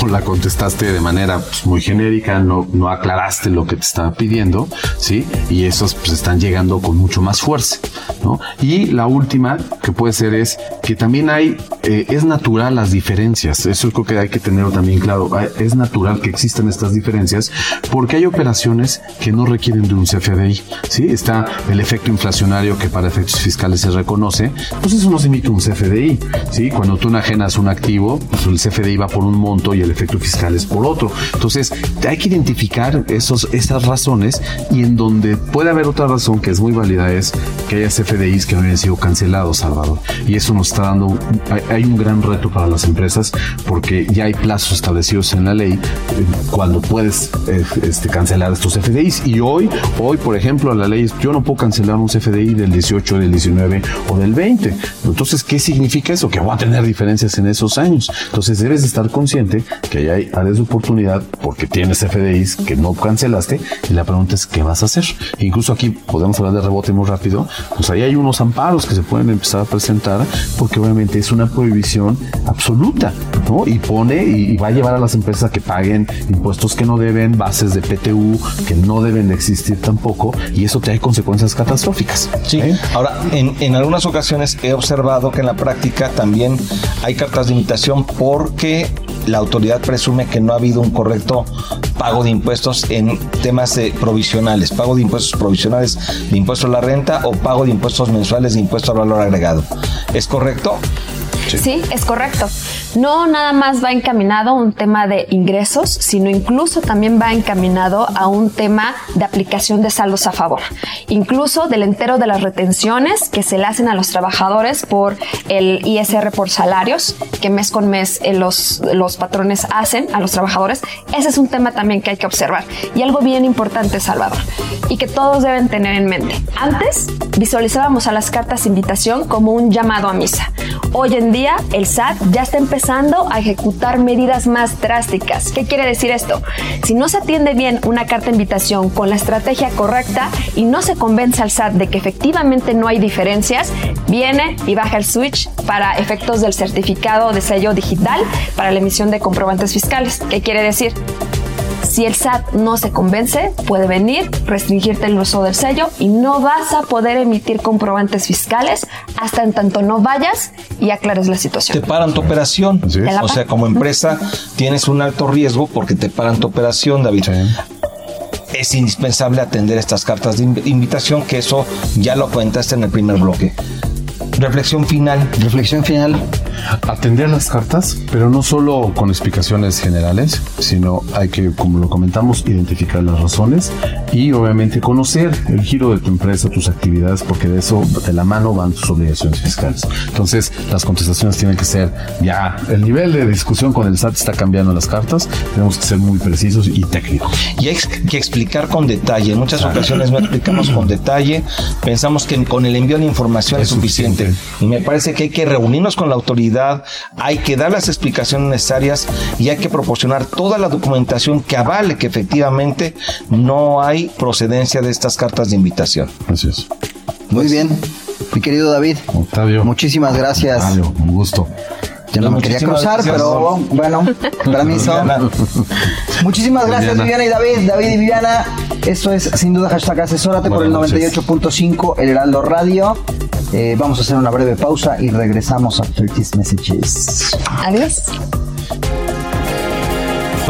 o la contestaste de manera pues, muy genérica, no, no aclaraste lo que te estaba pidiendo, ¿sí? Y esos pues están llegando con mucho más fuerza, ¿no? Y la última que puede ser es que también hay, eh, es natural las diferencias, eso creo que hay que tenerlo también claro, es natural que existan estas diferencias porque hay operaciones que no requieren de un CFDI, ¿sí? Está el efecto inflacionario que para efectos fiscales se reconoce, pues eso no se emite un CFDI, ¿sí? Cuando tú enajenas un activo, pues el CFDI va por un monto y el efecto fiscal es por otro. Entonces, hay que identificar esos, esas razones y en donde puede haber otra razón que es muy válida es que haya CFDIs que no hayan sido cancelados, Salvador. Y eso nos está dando, hay, hay un gran reto para las empresas porque ya hay plazos establecidos en la ley eh, cuando puedes eh, este, cancelar estos CFDIs. Y hoy, hoy, por ejemplo, la ley es, yo no puedo cancelar un CFDI del 18, del 19 o del 20. Entonces, ¿qué significa eso? Que voy a tener diferencias en esos años. Entonces, debes de estar consciente que hay áreas de oportunidad porque tienes CFDIs que no cancelaste y la pregunta es, ¿qué vas a hacer? Incluso aquí podemos hablar de rebote muy rápido. Pues ahí hay unos amparos que se pueden empezar a presentar porque obviamente es una prohibición absoluta, ¿no? Y pone y, va a llevar a las empresas que paguen impuestos que no deben, bases de PTU que no deben de existir tampoco y eso trae consecuencias catastróficas. Sí. ¿eh? Ahora, en, en algunas ocasiones he observado que en la práctica también hay cartas de invitación porque la autoridad presume que no ha habido un correcto pago de impuestos en temas de provisionales, pago de impuestos provisionales de impuesto a la renta o pago de impuestos mensuales de impuesto al valor agregado. ¿Es correcto? Sí. es correcto. No nada más va encaminado a un tema de ingresos, sino incluso también va encaminado a un tema de aplicación de saldos a favor. Incluso del entero de las retenciones que se le hacen a los trabajadores por el ISR por salarios, que mes con mes eh, los, los patrones hacen a los trabajadores. Ese es un tema también que hay que observar. Y algo bien importante, Salvador, y que todos deben tener en mente. Antes visualizábamos a las cartas de invitación como un llamado a misa. Hoy en día el SAT ya está empezando a ejecutar medidas más drásticas. ¿Qué quiere decir esto? Si no se atiende bien una carta de invitación con la estrategia correcta y no se convence al SAT de que efectivamente no hay diferencias, viene y baja el switch para efectos del certificado de sello digital para la emisión de comprobantes fiscales. ¿Qué quiere decir? Si el SAT no se convence, puede venir, restringirte el uso del sello y no vas a poder emitir comprobantes fiscales hasta en tanto no vayas y aclares la situación. Te paran tu operación. O sea, como empresa tienes un alto riesgo porque te paran tu operación, David. Es indispensable atender estas cartas de invitación, que eso ya lo cuentaste en el primer bloque. Reflexión final. Reflexión final. Atender las cartas, pero no solo con explicaciones generales, sino hay que, como lo comentamos, identificar las razones y obviamente conocer el giro de tu empresa, tus actividades, porque de eso, de la mano van tus obligaciones fiscales. Entonces, las contestaciones tienen que ser ya, el nivel de discusión con el SAT está cambiando en las cartas, tenemos que ser muy precisos y técnicos. Y hay que explicar con detalle. En muchas ocasiones no explicamos con detalle, pensamos que con el envío de información es, suficiente. Y me parece que hay que reunirnos con la autoridad, hay que dar las explicaciones necesarias y hay que proporcionar toda la documentación que avale que efectivamente no hay procedencia de estas cartas de invitación. Es. Muy bien. Mi querido David. Octavio. Muchísimas gracias. Octavio, un gusto. Yo no me quería cruzar, pero bueno, permiso. Muchísimas gracias, Viviana. y David. David y Viviana. Esto es sin duda hashtag asesórate por el 98.5 El Heraldo Radio. Eh, vamos a hacer una breve pausa y regresamos a these messages. Adiós.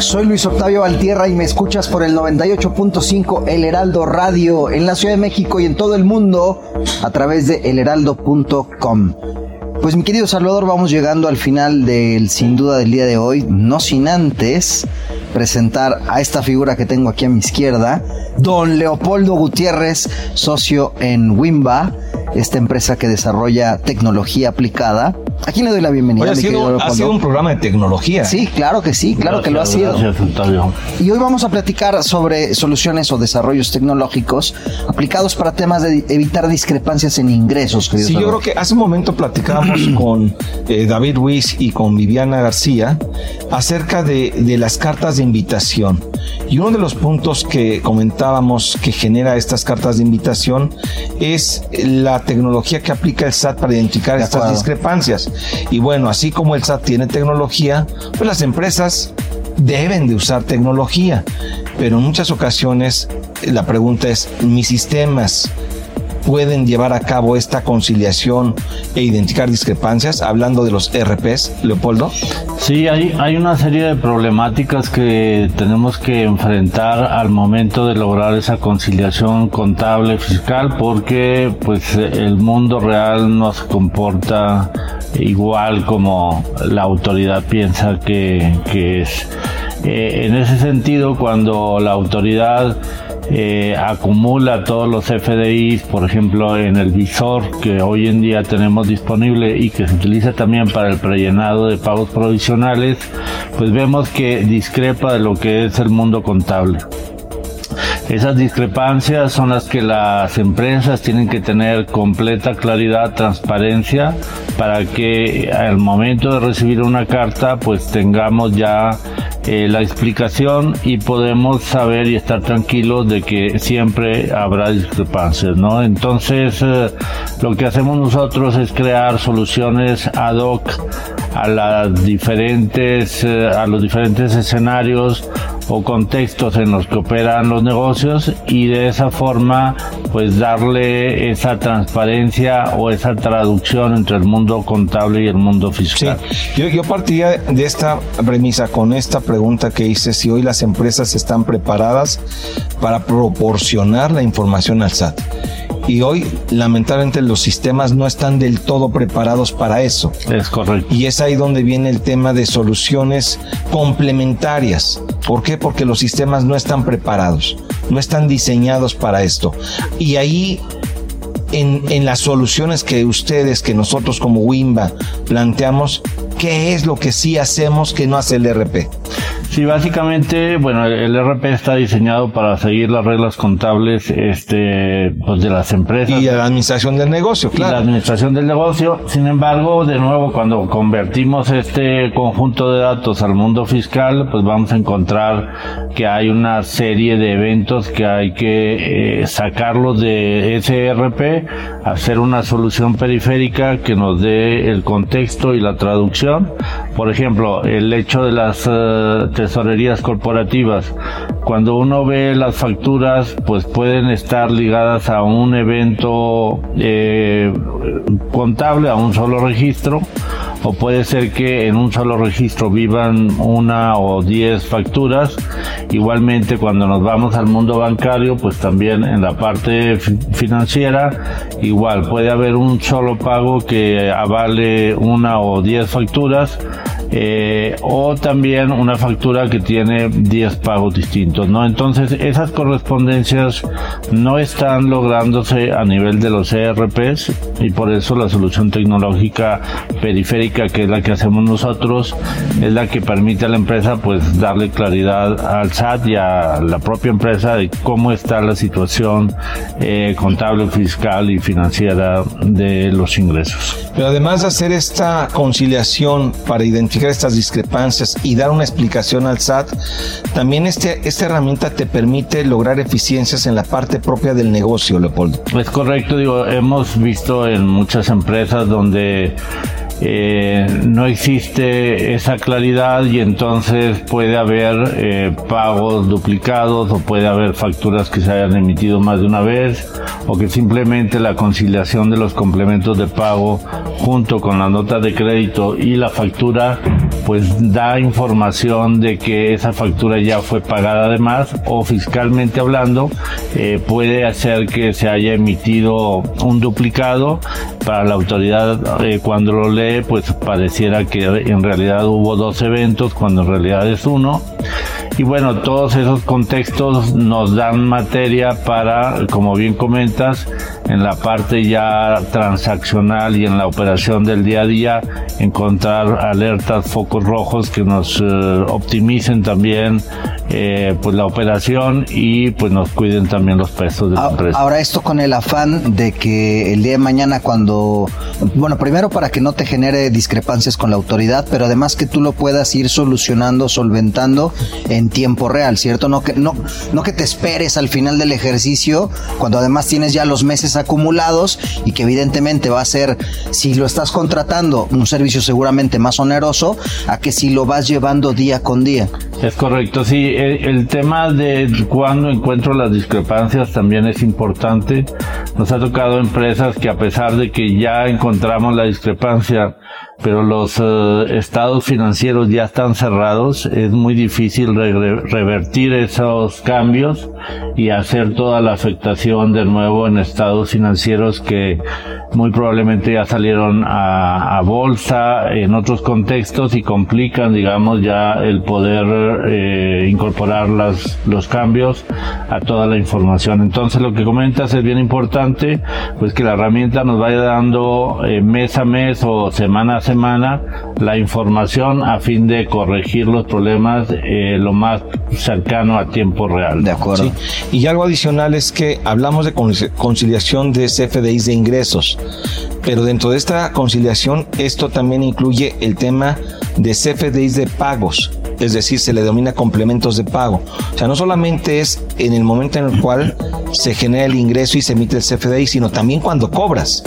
Soy Luis Octavio Valtierra y me escuchas por el 98.5 El Heraldo Radio en la Ciudad de México y en todo el mundo a través de elheraldo.com. Pues mi querido Salvador, vamos llegando al final del sin duda del día de hoy, no sin antes presentar a esta figura que tengo aquí a mi izquierda, don Leopoldo Gutiérrez, socio en Wimba, esta empresa que desarrolla tecnología aplicada. Aquí le doy la bienvenida. ha, sido, ha, sido, un programa de tecnología. Sí, claro que sí, claro que lo ha sido. Y hoy vamos a platicar sobre soluciones o desarrollos tecnológicos aplicados para temas de evitar discrepancias en ingresos. Sí, yo creo que hace un momento platicábamos con eh, David Ruiz y con Viviana García acerca de, de las cartas de invitación. Y uno de los puntos que comentábamos que genera estas cartas de invitación es la tecnología que aplica el SAT para identificar estas discrepancias. Y bueno, así como el SAT tiene tecnología, pues las empresas deben de usar tecnología. Pero en muchas ocasiones la pregunta es, mis sistemas pueden llevar a cabo esta conciliación e identificar discrepancias, hablando de los RPs, Leopoldo? Sí, hay, hay una serie de problemáticas que tenemos que enfrentar al momento de lograr esa conciliación contable fiscal porque pues el mundo real no se comporta igual como la autoridad piensa que, que es. Eh, en ese sentido, cuando la autoridad eh, acumula todos los FDIs, por ejemplo, en el visor que hoy en día tenemos disponible y que se utiliza también para el prellenado de pagos provisionales, pues vemos que discrepa de lo que es el mundo contable. Esas discrepancias son las que las empresas tienen que tener completa claridad, transparencia, para que al momento de recibir una carta pues tengamos ya eh, la explicación y podemos saber y estar tranquilos de que siempre habrá discrepancias, ¿no? Entonces, eh, lo que hacemos nosotros es crear soluciones ad hoc a las diferentes eh, a los diferentes escenarios o contextos en los que operan los negocios y de esa forma pues darle esa transparencia o esa traducción entre el mundo contable y el mundo fiscal. Yo, yo partiría de esta premisa con esta pregunta que hice, si hoy las empresas están preparadas para proporcionar la información al SAT. Y hoy, lamentablemente, los sistemas no están del todo preparados para eso. Es correcto. Y es ahí donde viene el tema de soluciones complementarias. ¿Por qué? Porque los sistemas no están preparados, no están diseñados para esto. Y ahí en, en, las soluciones que ustedes, que nosotros como Wimba planteamos, ¿qué es lo que sí hacemos que no hace el RP? Sí, básicamente, bueno, el RP está diseñado para seguir las reglas contables este, pues de las empresas. Y la administración del negocio, claro. Y la administración del negocio. Sin embargo, de nuevo, cuando convertimos este conjunto de datos al mundo fiscal, pues vamos a encontrar que hay una serie de eventos que hay que eh, sacarlos de ese RP, hacer una solución periférica que nos dé el contexto y la traducción. Por ejemplo, el hecho de las uh, tesorerías corporativas. Cuando uno ve las facturas, pues pueden estar ligadas a un evento eh, contable, a un solo registro, o puede ser que en un solo registro vivan una o diez facturas. Igualmente, cuando nos vamos al mundo bancario, pues también en la parte financiera, igual puede haber un solo pago que avale una o diez facturas eh, o también una factura que tiene 10 pagos distintos, ¿no? Entonces, esas correspondencias no están lográndose a nivel de los ERPs y por eso la solución tecnológica periférica, que es la que hacemos nosotros, es la que permite a la empresa pues darle claridad al SAT y a la propia empresa de cómo está la situación eh, contable, fiscal y financiera de los ingresos. Pero además de hacer esta conciliación para identificar estas discrepancias y dar una explicación al SAT, también este, esta herramienta te permite lograr eficiencias en la parte propia del negocio, Leopoldo. Es correcto, digo, hemos visto en muchas empresas donde eh, no existe esa claridad y entonces puede haber eh, pagos duplicados o puede haber facturas que se hayan emitido más de una vez o que simplemente la conciliación de los complementos de pago junto con la nota de crédito y la factura pues da información de que esa factura ya fue pagada. Además o fiscalmente hablando eh, puede hacer que se haya emitido un duplicado para la autoridad eh, cuando lo lee pues pareciera que en realidad hubo dos eventos cuando en realidad es uno y bueno, todos esos contextos nos dan materia para, como bien comentas, en la parte ya transaccional y en la operación del día a día, encontrar alertas, focos rojos que nos eh, optimicen también eh, pues la operación y pues nos cuiden también los pesos de la empresa. Ahora esto con el afán de que el día de mañana cuando, bueno, primero para que no te genere discrepancias con la autoridad, pero además que tú lo puedas ir solucionando, solventando en tiempo real, ¿cierto? No que, no, no que te esperes al final del ejercicio cuando además tienes ya los meses acumulados y que evidentemente va a ser, si lo estás contratando, un servicio seguramente más oneroso, a que si lo vas llevando día con día. Es correcto, sí. El, el, tema de cuando encuentro las discrepancias también es importante. Nos ha tocado empresas que a pesar de que ya encontramos la discrepancia, pero los uh, estados financieros ya están cerrados, es muy difícil re revertir esos cambios y hacer toda la afectación de nuevo en estados financieros que muy probablemente ya salieron a, a bolsa en otros contextos y complican, digamos, ya el poder eh, incorporar las, los cambios a toda la información. Entonces, lo que comentas es bien importante, pues que la herramienta nos vaya dando eh, mes a mes o semana a semana la información a fin de corregir los problemas eh, lo más cercano a tiempo real. De acuerdo. Sí. Y algo adicional es que hablamos de conciliación de CFDIs de ingresos, pero dentro de esta conciliación esto también incluye el tema de CFDIs de pagos. Es decir, se le denomina complementos de pago. O sea, no solamente es en el momento en el cual se genera el ingreso y se emite el CFDI, sino también cuando cobras.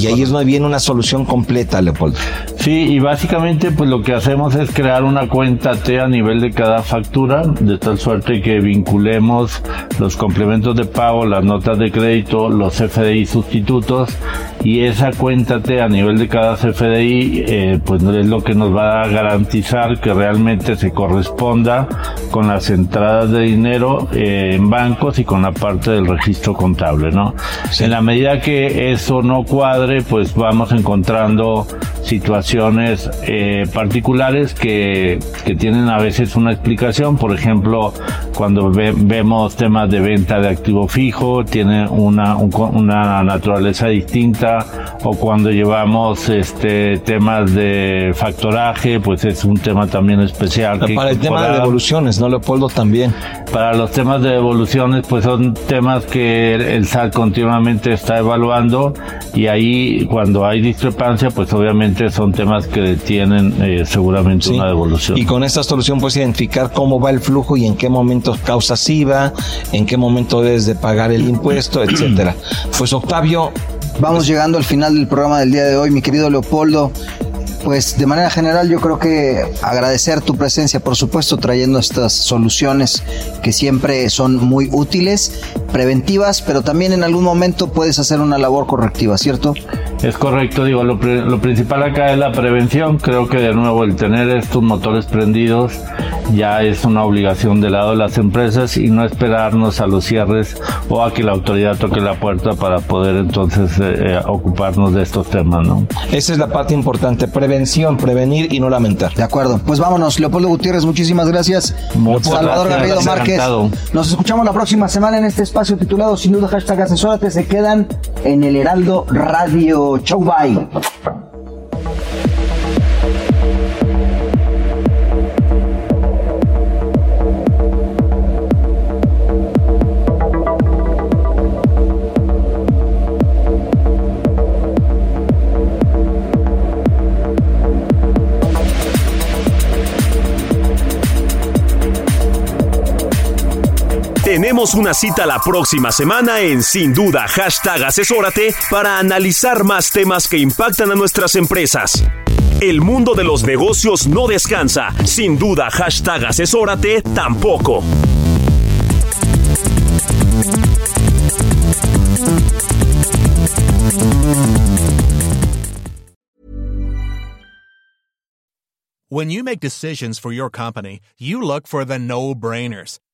y ahí es donde viene una solución completa, Leopoldo. Sí, y básicamente pues lo que hacemos es crear una cuenta T a nivel de cada factura, de tal suerte que vinculemos los complementos de pago, las notas de crédito, los CFDI sustitutos y esa cuenta T a nivel de cada CFDI eh, pues es lo que nos va a garantizar que realmente se corresponda con las entradas de dinero eh, en bancos y con la parte del registro contable, ¿no? En la medida que eso no cuadre, pues vamos encontrando situaciones eh, particulares que, que, tienen a veces una explicación. Por ejemplo, cuando vemos temas de venta de activo fijo, tiene una, una naturaleza distinta. O cuando llevamos este temas de factoraje, pues es un tema también especial. para el tema de devoluciones, ¿no, Leopoldo? También. Para los temas de devoluciones, pues son temas que el SAT continuamente está evaluando y ahí cuando hay discrepancia, pues obviamente son temas que tienen eh, seguramente una devolución. Y con esta solución puedes identificar cómo va el flujo y en qué momento causas IVA, en qué momento debes de pagar el impuesto, etcétera. Pues Octavio, Vamos llegando al final del programa del día de hoy, mi querido Leopoldo pues de manera general yo creo que agradecer tu presencia, por supuesto, trayendo estas soluciones que siempre son muy útiles, preventivas, pero también en algún momento puedes hacer una labor correctiva, ¿cierto? Es correcto, digo, lo, lo principal acá es la prevención, creo que de nuevo el tener estos motores prendidos ya es una obligación del lado de las empresas y no esperarnos a los cierres o a que la autoridad toque la puerta para poder entonces eh, ocuparnos de estos temas, ¿no? Esa es la parte importante, prevención, prevenir y no lamentar. De acuerdo, pues vámonos, Leopoldo Gutiérrez, muchísimas gracias. Salvador Garrido Márquez. Nos escuchamos la próxima semana en este espacio titulado Sin duda hashtag asesórate, se quedan en el Heraldo Radio. Chau, bye. Una cita la próxima semana en Sin Duda hashtag Asesórate para analizar más temas que impactan a nuestras empresas. El mundo de los negocios no descansa. Sin duda hashtag Asesórate tampoco. When you make decisions for your company, you look for the no-brainers.